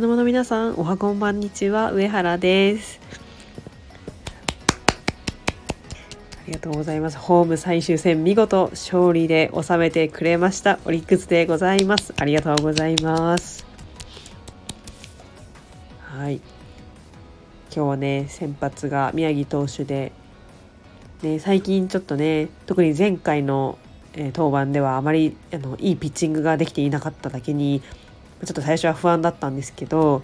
茶の間の皆さんおはこんばんにちは。上原です。ありがとうございます。ホーム最終戦見事勝利で収めてくれました。オリックスでございます。ありがとうございます。はい。今日はね先発が宮城投手でね、最近ちょっとね特に前回の、えー、登板ではあまりあのいいピッチングができていなかっただけにちょっと最初は不安だったんですけど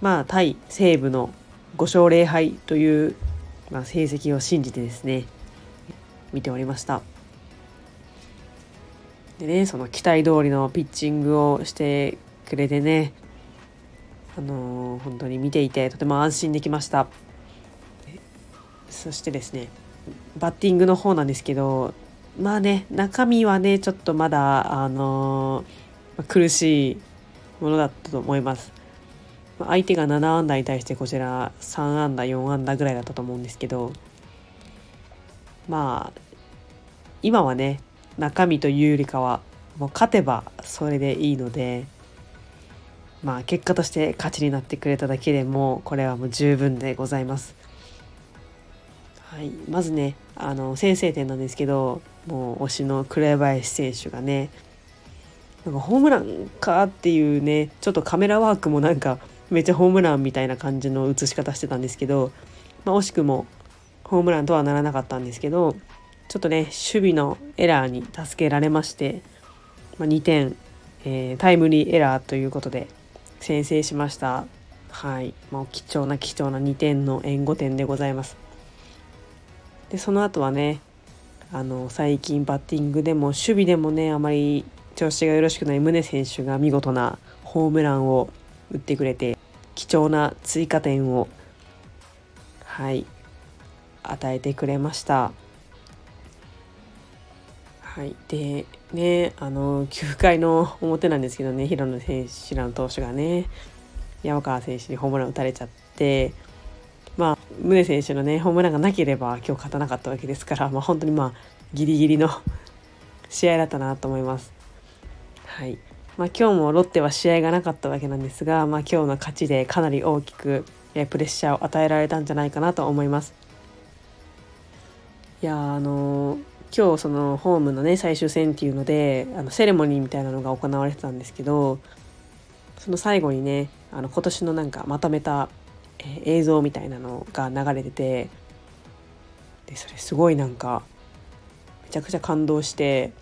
まあ対西武の5勝0敗という、まあ、成績を信じてですね見ておりました。でねその期待通りのピッチングをしてくれてねあのー、本当に見ていてとても安心できました。そしてですねバッティングの方なんですけどまあね中身はねちょっとまだあのー、苦しいものだったと思います。相手が7安打に対してこちら3安打4安打ぐらいだったと思うんですけどまあ今はね中身というよりかはもう勝てばそれでいいのでまあ結果として勝ちになってくれただけでもこれはもう十分でございます。はい、まずねあの先制点なんですけどもう推しの紅林選手がねなんかホームランかっていうねちょっとカメラワークもなんかめっちゃホームランみたいな感じの映し方してたんですけど、まあ、惜しくもホームランとはならなかったんですけどちょっとね守備のエラーに助けられまして、まあ、2点、えー、タイムリーエラーということで先制しました。はい、まあ、貴重な貴重な2点の援護点でございます。でその後はねあの最近バッティングでも守備でもねあまり調子がよろしくない宗選手が見事なホームランを打ってくれて貴重な追加点をはい与えてくれました。はい、でねあの9回の表なんですけどね平野選手平野投手がね山川選手にホームラン打たれちゃってまあ宗選手のねホームランがなければ今日勝たなかったわけですから、まあ、本当にまあギリギリの試合だったなと思います。はいまあ、今日もロッテは試合がなかったわけなんですが、まあ、今日の勝ちでかなり大きくプレッシャーを与えられたんじゃないかなと思います。いやあの今日そのホームのね最終戦っていうのであのセレモニーみたいなのが行われてたんですけどその最後にねあの今年のなんかまとめたえ映像みたいなのが流れててでそれすごいなんかめちゃくちゃ感動して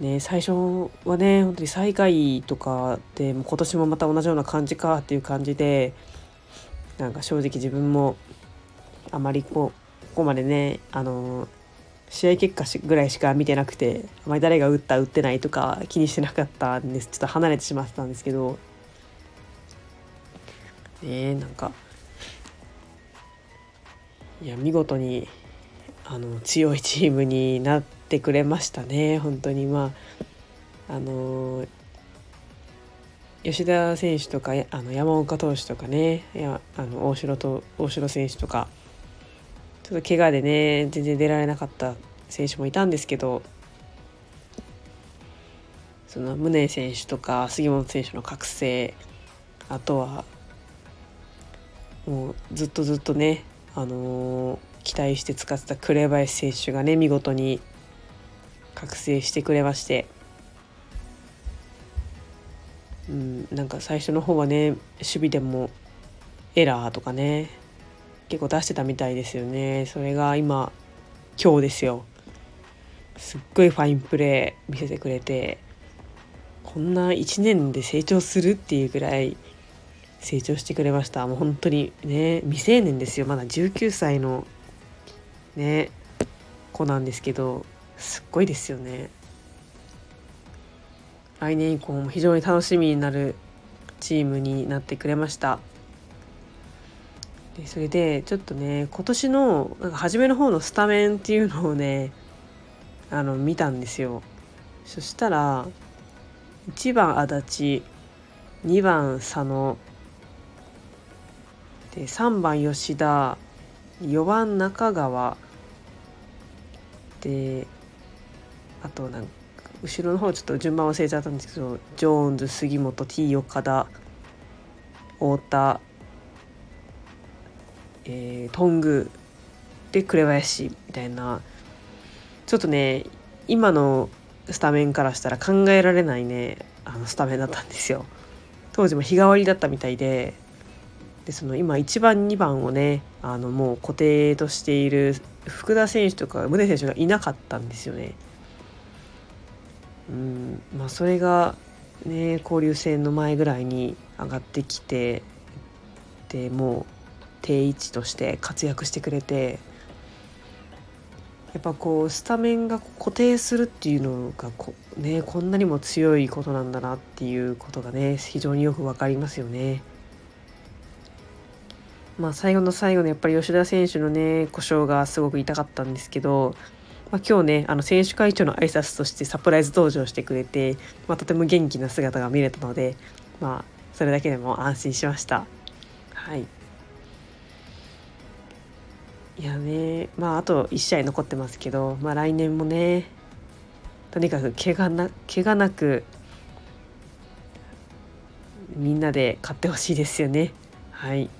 ね最初はね本当に最下位とかでも今年もまた同じような感じかっていう感じでなんか正直自分もあまりこうここまでねあの試合結果ぐらいしか見てなくてあまり誰が打った打ってないとか気にしてなかったんです。ちょっと離れてしまってたんですけど。ねなんかいや見事にあの強いチームになっててくれましたね本当に。まああの吉田選手とかあの山岡投手とかねやあの大城と大城選手とかちょっと怪我でね全然出られなかった選手もいたんですけどその宗選手とか杉本選手の覚醒あとはもうずっとずっとね、あのー、期待して使ってた紅林選手がね見事に覚醒してくれまして、うん、なんか最初の方はね守備でもエラーとかね結構出してたみたいですよね。それが今今日ですよ。すっごいファインプレー見せてくれてこんな1年で成長するっていうぐらい成長してくれました。もう本当にね未成年ですよ。まだ19歳のね子なんですけど。すっごいですよね。来年以降も非常に楽しみになるチームになってくれました。でそれでちょっとね今年のなんか初めの方のスタメンっていうのをねあの見たんですよ。そしたら1番足立2番佐野で3番吉田4番中川であとなんか後ろの方ちょっと順番忘れちゃったんですけどジョーンズ杉本 T 岡田太田、えー、頓宮で紅林みたいなちょっとね今のスタメンからしたら考えられないねあのスタメンだったんですよ。当時も日替わりだったみたいででその今1番2番をねあのもう固定としている福田選手とか宗選手がいなかったんですよね。うんまあ、それがね交流戦の前ぐらいに上がってきてでもう定位置として活躍してくれてやっぱこうスタメンが固定するっていうのがこ,、ね、こんなにも強いことなんだなっていうことがね非常によく分かりますよね。まあ、最後の最後のやっぱり吉田選手のね故障がすごく痛かったんですけど、まあ、今日ねあの選手会長の挨拶としてサプライズ登場してくれて、まあ、とても元気な姿が見れたので、まあ、それだけでも安心しました。はいいやねまああと1試合残ってますけど、まあ、来年もねとにかく怪我な怪我なくみんなで勝ってほしいですよね。はい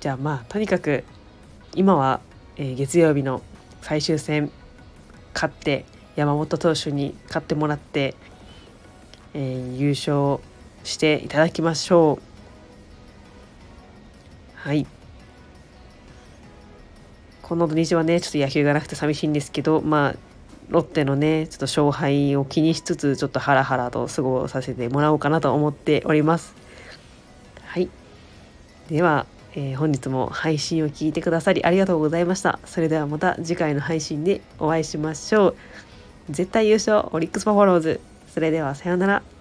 じゃあまあとにかく今は、えー、月曜日の最終戦勝って山本投手に勝ってもらって、えー、優勝していただきましょう。はい。この土日はねちょっと野球がなくて寂しいんですけどまあロッテのねちょっと勝敗を気にしつつちょっとハラハラと過ごさせてもらおうかなと思っております。はい。では、えー、本日も配信を聞いてくださりありがとうございました。それではまた次回の配信でお会いしましょう。絶対優勝オリックス・パフォローズ。それではさようなら。